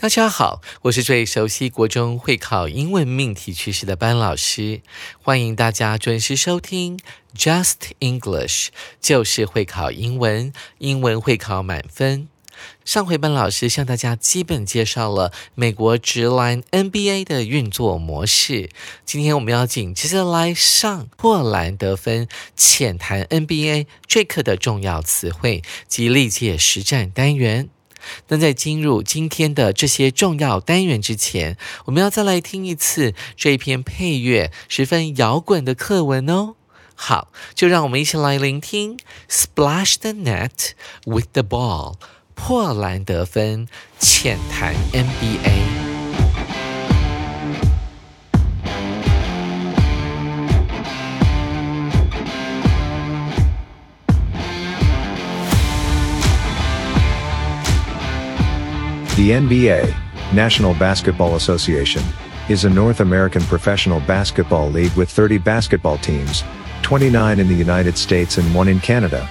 大家好，我是最熟悉国中会考英文命题趋势的班老师，欢迎大家准时收听 Just English，就是会考英文，英文会考满分。上回班老师向大家基本介绍了美国直篮 NBA 的运作模式，今天我们要紧接着来上破篮得分，浅谈 NBA 这课的重要词汇及历届实战单元。那在进入今天的这些重要单元之前，我们要再来听一次这篇配乐十分摇滚的课文哦。好，就让我们一起来聆听 Splash the net with the ball，破篮得分，浅谈 NBA。The NBA, National Basketball Association, is a North American professional basketball league with 30 basketball teams, 29 in the United States and 1 in Canada.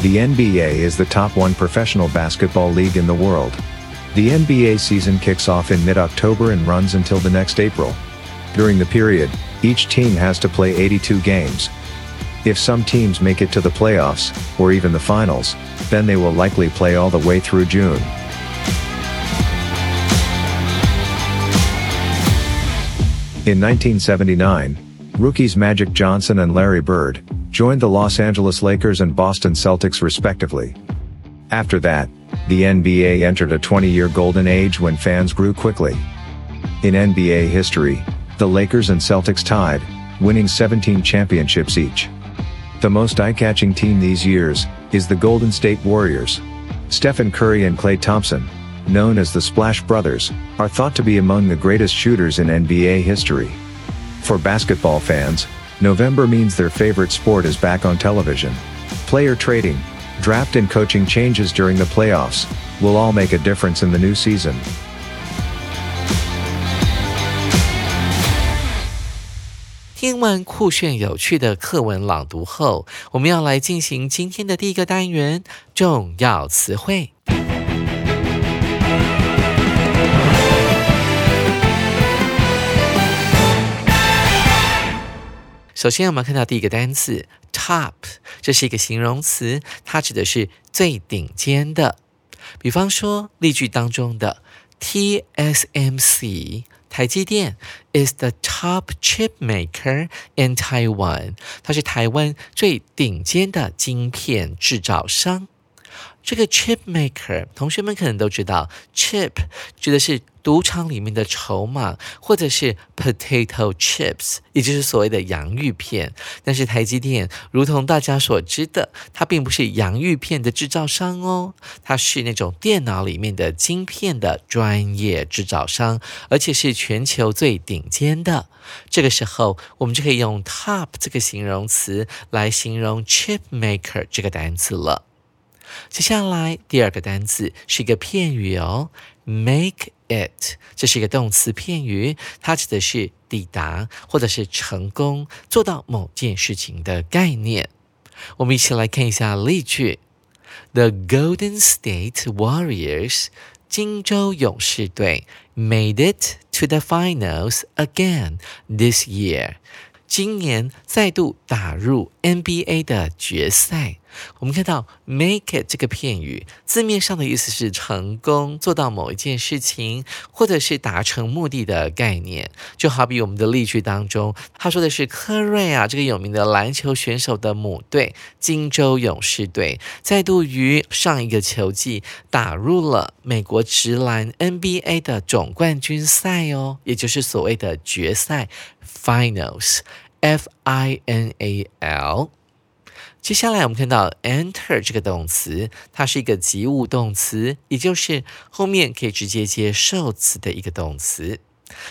The NBA is the top one professional basketball league in the world. The NBA season kicks off in mid-October and runs until the next April. During the period, each team has to play 82 games. If some teams make it to the playoffs, or even the finals, then they will likely play all the way through June. In 1979, rookies Magic Johnson and Larry Bird joined the Los Angeles Lakers and Boston Celtics respectively. After that, the NBA entered a 20-year golden age when fans grew quickly. In NBA history, the Lakers and Celtics tied, winning 17 championships each. The most eye-catching team these years is the Golden State Warriors. Stephen Curry and Klay Thompson, known as the Splash Brothers, are thought to be among the greatest shooters in NBA history. For basketball fans, November means their favorite sport is back on television. Player trading, draft and coaching changes during the playoffs, will all make a difference in the new season. 听完酷炫有趣的课文朗读后，我们要来进行今天的第一个单元——重要词汇。 首先，我们看到第一个单词 top，这是一个形容词，它指的是最顶尖的。比方说，例句当中的 TSMC 台积电 is the top chip maker in Taiwan，它是台湾最顶尖的晶片制造商。这个 chip maker，同学们可能都知道，chip 指的是赌场里面的筹码，或者是 potato chips，也就是所谓的洋芋片。但是台积电，如同大家所知的，它并不是洋芋片的制造商哦，它是那种电脑里面的晶片的专业制造商，而且是全球最顶尖的。这个时候，我们就可以用 top 这个形容词来形容 chip maker 这个单词了。接下来第二个单词是一个片语哦，make it，这是一个动词片语，它指的是抵达或者是成功做到某件事情的概念。我们一起来看一下例句：The Golden State Warriors，金州勇士队，made it to the finals again this year。今年再度打入 NBA 的决赛。我们看到 “make it” 这个片语，字面上的意思是成功做到某一件事情，或者是达成目的的概念。就好比我们的例句当中，他说的是科瑞啊，这个有名的篮球选手的母队金州勇士队，再度于上一个球季打入了美国直篮 NBA 的总冠军赛哦，也就是所谓的决赛 （Finals），F I N A L。接下来我们看到 enter 这个动词，它是一个及物动词，也就是后面可以直接接受词的一个动词。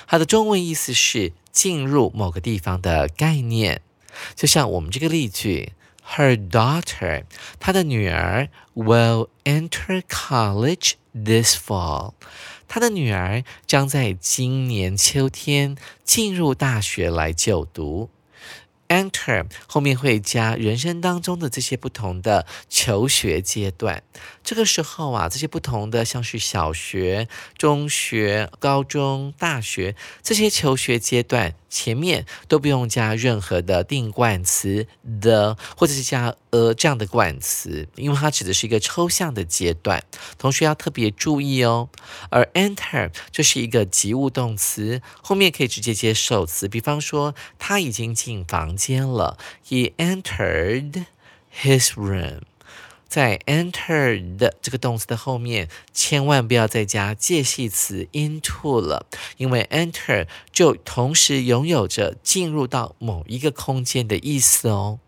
它的中文意思是进入某个地方的概念。就像我们这个例句，Her daughter，她的女儿 will enter college this fall。她的女儿将在今年秋天进入大学来就读。Enter 后面会加人生当中的这些不同的求学阶段。这个时候啊，这些不同的像是小学、中学、高中、大学这些求学阶段。前面都不用加任何的定冠词 the 或者是加 a 这样的冠词，因为它指的是一个抽象的阶段，同学要特别注意哦。而 enter 就是一个及物动词，后面可以直接接受词，比方说他已经进房间了，he entered his room。在 enter 的这个动词的后面，千万不要再加介系词 into 了，因为 enter 就同时拥有着进入到某一个空间的意思哦。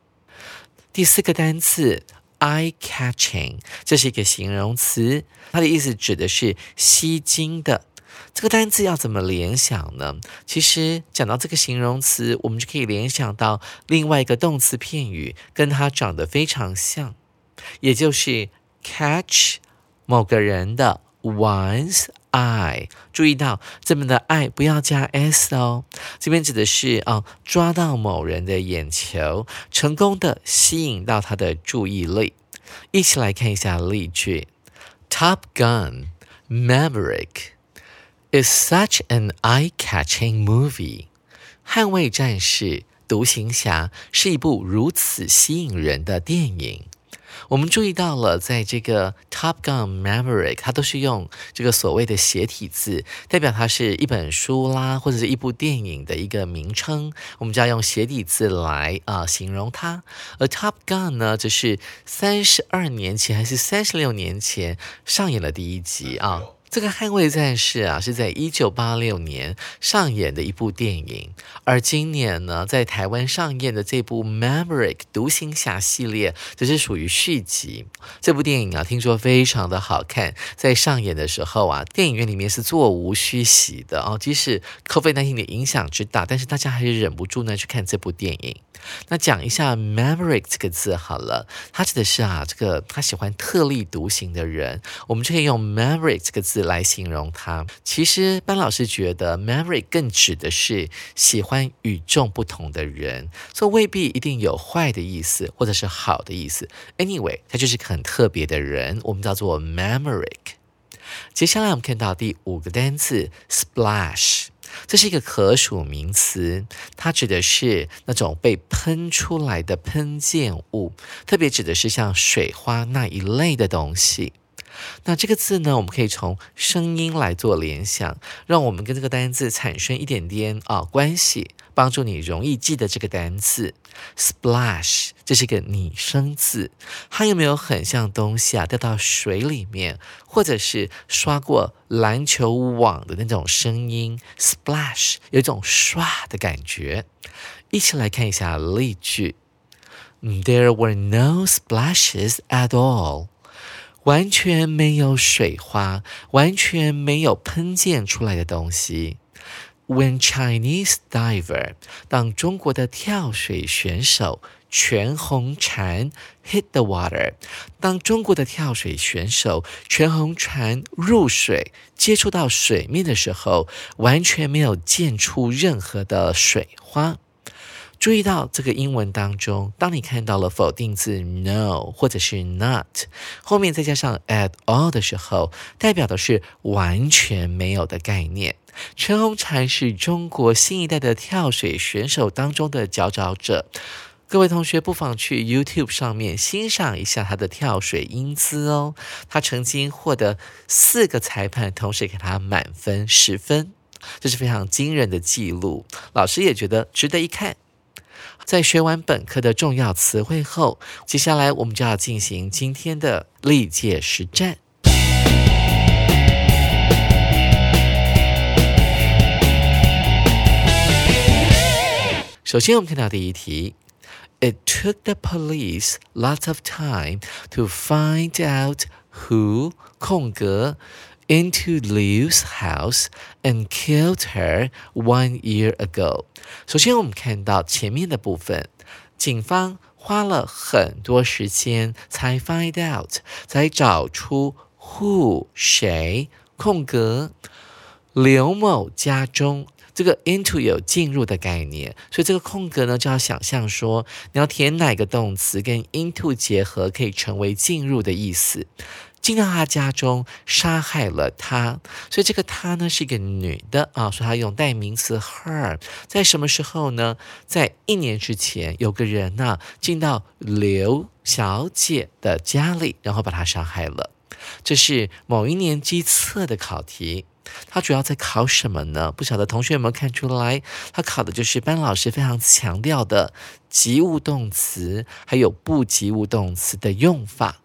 第四个单词 eye catching，这是一个形容词，它的意思指的是吸睛的。这个单词要怎么联想呢？其实讲到这个形容词，我们就可以联想到另外一个动词片语，跟它长得非常像。也就是 catch 某个人的 one's eye，注意到这边的 eye 不要加 s 哦，这边指的是啊抓到某人的眼球，成功的吸引到他的注意力。一起来看一下例句：Top Gun Maverick is such an eye-catching movie。捍卫战士独行侠是一部如此吸引人的电影。我们注意到了，在这个 Top Gun Maverick，它都是用这个所谓的斜体字，代表它是一本书啦，或者是一部电影的一个名称。我们就要用斜体字来啊形容它。而 Top Gun 呢，就是三十二年前还是三十六年前上演了第一集啊。这个《捍卫战士》啊，是在一九八六年上演的一部电影，而今年呢，在台湾上演的这部《Maverick 独行侠》系列，则是属于续集。这部电影啊，听说非常的好看，在上演的时候啊，电影院里面是座无虚席的哦。即使 COVID-19 的影响之大，但是大家还是忍不住呢去看这部电影。那讲一下 Maverick 这个字好了，它指的是啊，这个他喜欢特立独行的人，我们就可以用 Maverick 这个字来形容他。其实班老师觉得 Maverick 更指的是喜欢与众不同的人，所以未必一定有坏的意思或者是好的意思。Anyway，他就是很特别的人，我们叫做 Maverick。接下来我们看到第五个单词 Splash。这是一个可数名词，它指的是那种被喷出来的喷溅物，特别指的是像水花那一类的东西。那这个字呢，我们可以从声音来做联想，让我们跟这个单字产生一点点啊关系，帮助你容易记得这个单词。Splash，这是一个拟声字，它有没有很像东西啊掉到水里面，或者是刷过篮球网的那种声音？Splash 有一种刷的感觉。一起来看一下例句：There were no splashes at all。完全没有水花，完全没有喷溅出来的东西。When Chinese diver，当中国的跳水选手全红婵 hit the water，当中国的跳水选手全红婵入水接触到水面的时候，完全没有溅出任何的水花。注意到这个英文当中，当你看到了否定字 no 或者是 not 后面再加上 at all 的时候，代表的是完全没有的概念。陈红婵是中国新一代的跳水选手当中的佼佼者，各位同学不妨去 YouTube 上面欣赏一下她的跳水英姿哦。她曾经获得四个裁判同时给她满分十分，这是非常惊人的记录。老师也觉得值得一看。在学完本课的重要词汇后，接下来我们就要进行今天的历届实战。首先，我们看到第一题 It took the police lots of time to find out who 空格 into Liu's house and killed her one year ago。首先，我们看到前面的部分，警方花了很多时间才 find out，才找出 who 谁空格刘某家中。这个 into 有进入的概念，所以这个空格呢就要想象说，你要填哪个动词跟 into 结合，可以成为进入的意思。进到他家中，杀害了他，所以这个他呢是一个女的啊，所以他用代名词 her。在什么时候呢？在一年之前，有个人呢进到刘小姐的家里，然后把她杀害了。这是某一年机测的考题。它主要在考什么呢？不晓得同学有没有看出来？它考的就是班老师非常强调的及物动词，还有不及物动词的用法。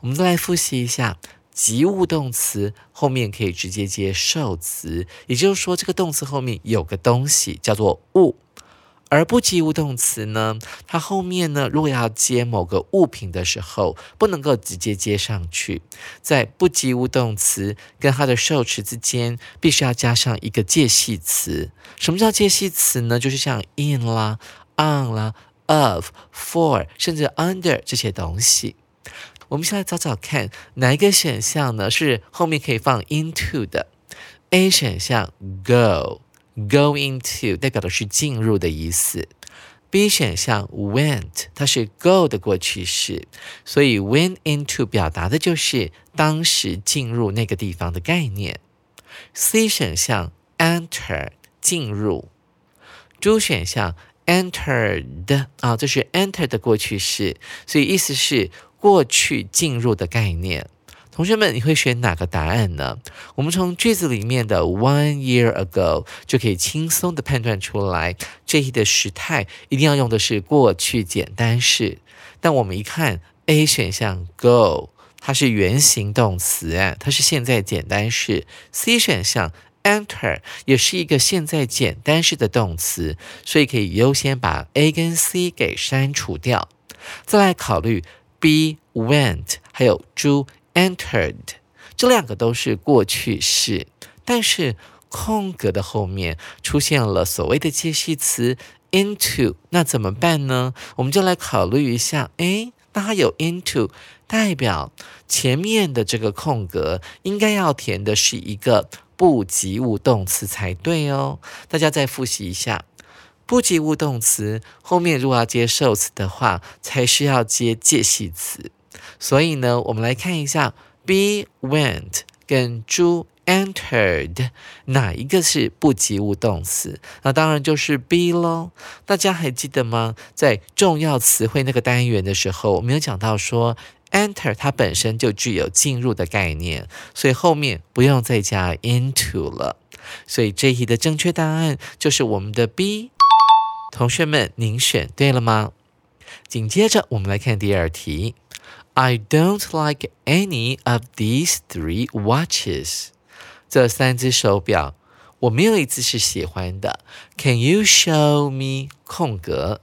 我们再来复习一下，及物动词后面可以直接接受词，也就是说，这个动词后面有个东西叫做物。而不及物动词呢，它后面呢，如果要接某个物品的时候，不能够直接接上去，在不及物动词跟它的受词之间，必须要加上一个介系词。什么叫介系词呢？就是像 in 啦、on 啦、of、for，甚至 under 这些东西。我们先来找找看，哪一个选项呢是后面可以放 into 的？A 选项 go。Go into 代表的是进入的意思。B 选项 went 它是 go 的过去式，所以 went into 表达的就是当时进入那个地方的概念。C 选项 enter 进入。D 选项 entered 啊，这是 enter 的过去式，所以意思是过去进入的概念。同学们，你会选哪个答案呢？我们从句子里面的 one year ago 就可以轻松的判断出来，这一的时态一定要用的是过去简单式。但我们一看 A 选项 go，它是原形动词啊，它是现在简单式。C 选项 enter 也是一个现在简单式的动词，所以可以优先把 A 跟 C 给删除掉。再来考虑 B went，还有猪。entered 这两个都是过去式，但是空格的后面出现了所谓的介系词 into，那怎么办呢？我们就来考虑一下，诶，那它有 into，代表前面的这个空格应该要填的是一个不及物动词才对哦。大家再复习一下，不及物动词后面如果要接受词的话，才需要接介系词。所以呢，我们来看一下，be went 跟 do entered 哪一个是不及物动词？那当然就是 be 喽。大家还记得吗？在重要词汇那个单元的时候，我们有讲到说，enter 它本身就具有进入的概念，所以后面不用再加 into 了。所以这一题的正确答案就是我们的 be。同学们，您选对了吗？紧接着我们来看第二题。I don't like any of these three watches。这三只手表，我没有一只是喜欢的。Can you show me 空格？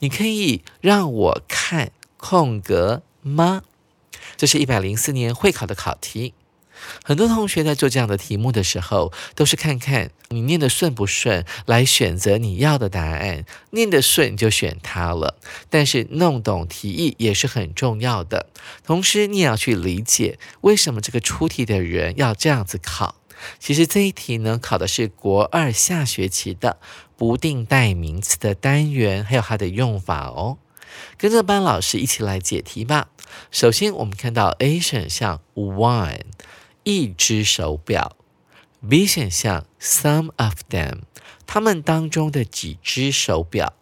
你可以让我看空格吗？这是一百零四年会考的考题。很多同学在做这样的题目的时候，都是看看你念的顺不顺，来选择你要的答案。念得顺就选它了，但是弄懂题意也是很重要的。同时，你也要去理解为什么这个出题的人要这样子考。其实这一题呢，考的是国二下学期的不定代名词的单元，还有它的用法哦。跟着班老师一起来解题吧。首先，我们看到 A 选项 one。一只手表，B 选项 some of them，他们当中的几只手表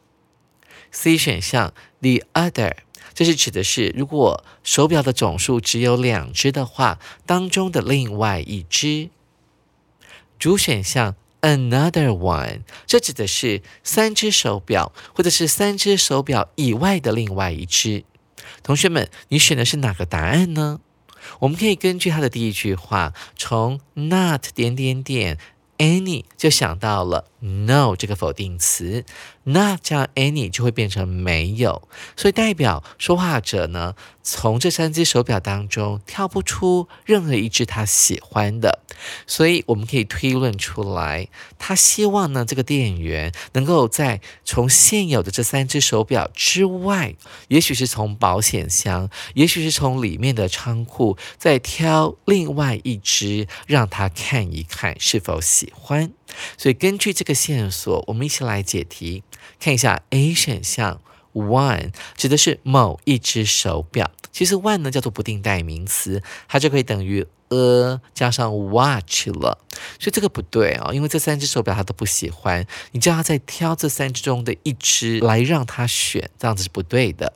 ，C 选项 the other，这是指的是如果手表的总数只有两只的话，当中的另外一只。主选项 another one，这指的是三只手表或者是三只手表以外的另外一只。同学们，你选的是哪个答案呢？我们可以根据他的第一句话，从 not 点点点 any 就想到了 no 这个否定词，not 加 any 就会变成没有，所以代表说话者呢，从这三只手表当中挑不出任何一只他喜欢的，所以我们可以推论出来，他希望呢这个店员能够在从现有的这三只手表之外，也许是从保险箱，也许是从里面的仓库，再挑另外一只让他看一看是否喜欢。所以根据这个线索，我们一起来解题，看一下 A 选项 one 指的是某一只手表，其实 one 呢叫做不定代名词，它就可以等于 a 加上 watch 了，所以这个不对啊，因为这三只手表他都不喜欢，你叫他再挑这三只中的一只来让他选，这样子是不对的。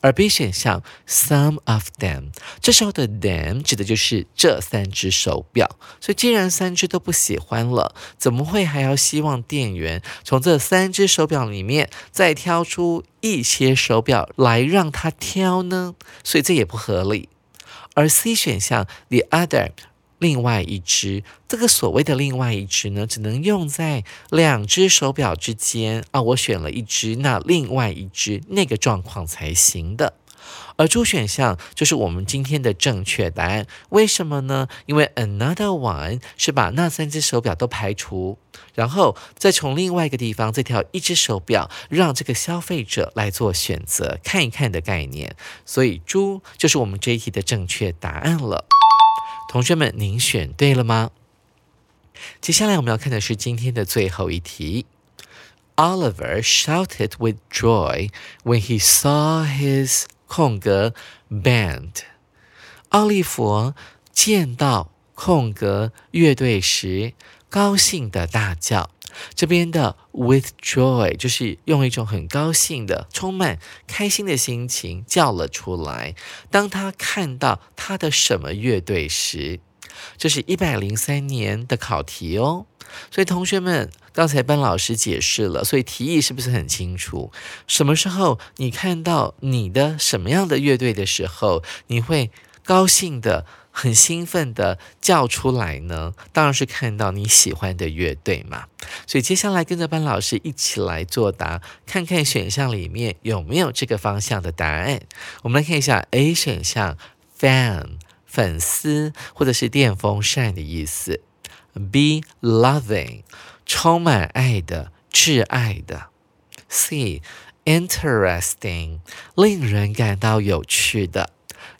而 B 选项 some of them，这时候的 them 指的就是这三只手表。所以既然三只都不喜欢了，怎么会还要希望店员从这三只手表里面再挑出一些手表来让他挑呢？所以这也不合理。而 C 选项 the other。另外一只，这个所谓的另外一只呢，只能用在两只手表之间啊。我选了一只，那另外一只那个状况才行的。而 D 选项就是我们今天的正确答案。为什么呢？因为 another one 是把那三只手表都排除，然后再从另外一个地方再挑一只手表，让这个消费者来做选择，看一看的概念。所以猪就是我们这一题的正确答案了。同学们，您选对了吗？接下来我们要看的是今天的最后一题。Oliver shouted with joy when he saw his 空格 band。奥利弗见到空格乐队时，高兴的大叫。这边的 with joy 就是用一种很高兴的、充满开心的心情叫了出来。当他看到他的什么乐队时，这是一百零三年的考题哦。所以同学们，刚才班老师解释了，所以题意是不是很清楚？什么时候你看到你的什么样的乐队的时候，你会高兴的？很兴奋的叫出来呢，当然是看到你喜欢的乐队嘛。所以接下来跟着班老师一起来作答，看看选项里面有没有这个方向的答案。我们来看一下 A 选项，fan 粉丝或者是电风扇的意思 be loving 充满爱的、挚爱的；C interesting 令人感到有趣的。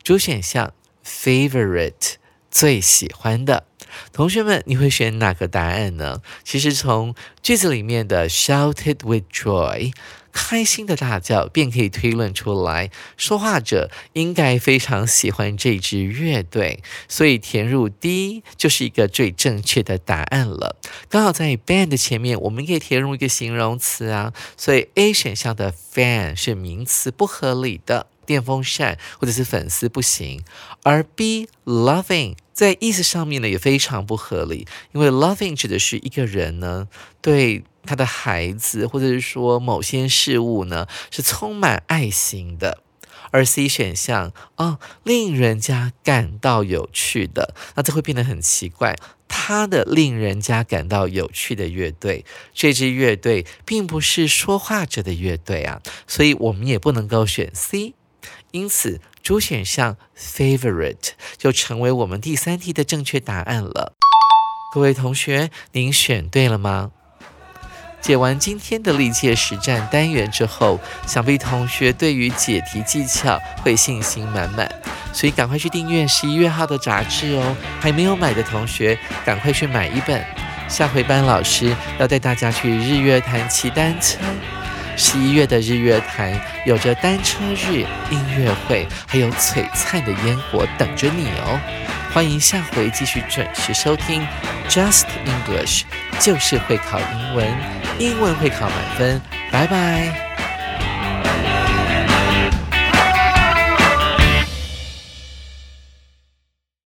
主选项。Favorite 最喜欢的同学们，你会选哪个答案呢？其实从句子里面的 shouted with joy 开心的大叫，便可以推论出来，说话者应该非常喜欢这支乐队，所以填入 D 就是一个最正确的答案了。刚好在 band 前面，我们可以填入一个形容词啊，所以 A 选项的 fan 是名词，不合理的。电风扇或者是粉丝不行，而 B loving 在意思上面呢也非常不合理，因为 loving 指的是一个人呢对他的孩子或者是说某些事物呢是充满爱心的，而 C 选项啊令人家感到有趣的，那这会变得很奇怪，他的令人家感到有趣的乐队，这支乐队并不是说话者的乐队啊，所以我们也不能够选 C。因此，主选项 favorite 就成为我们第三题的正确答案了。各位同学，您选对了吗？解完今天的历届实战单元之后，想必同学对于解题技巧会信心满满，所以赶快去订阅十一月号的杂志哦。还没有买的同学，赶快去买一本。下回班老师要带大家去日月潭骑单车。十一月的日月潭有着单车日、音乐会，还有璀璨的烟火等着你哦！欢迎下回继续准时收听 Just English，就是会考英文，英文会考满分，拜拜。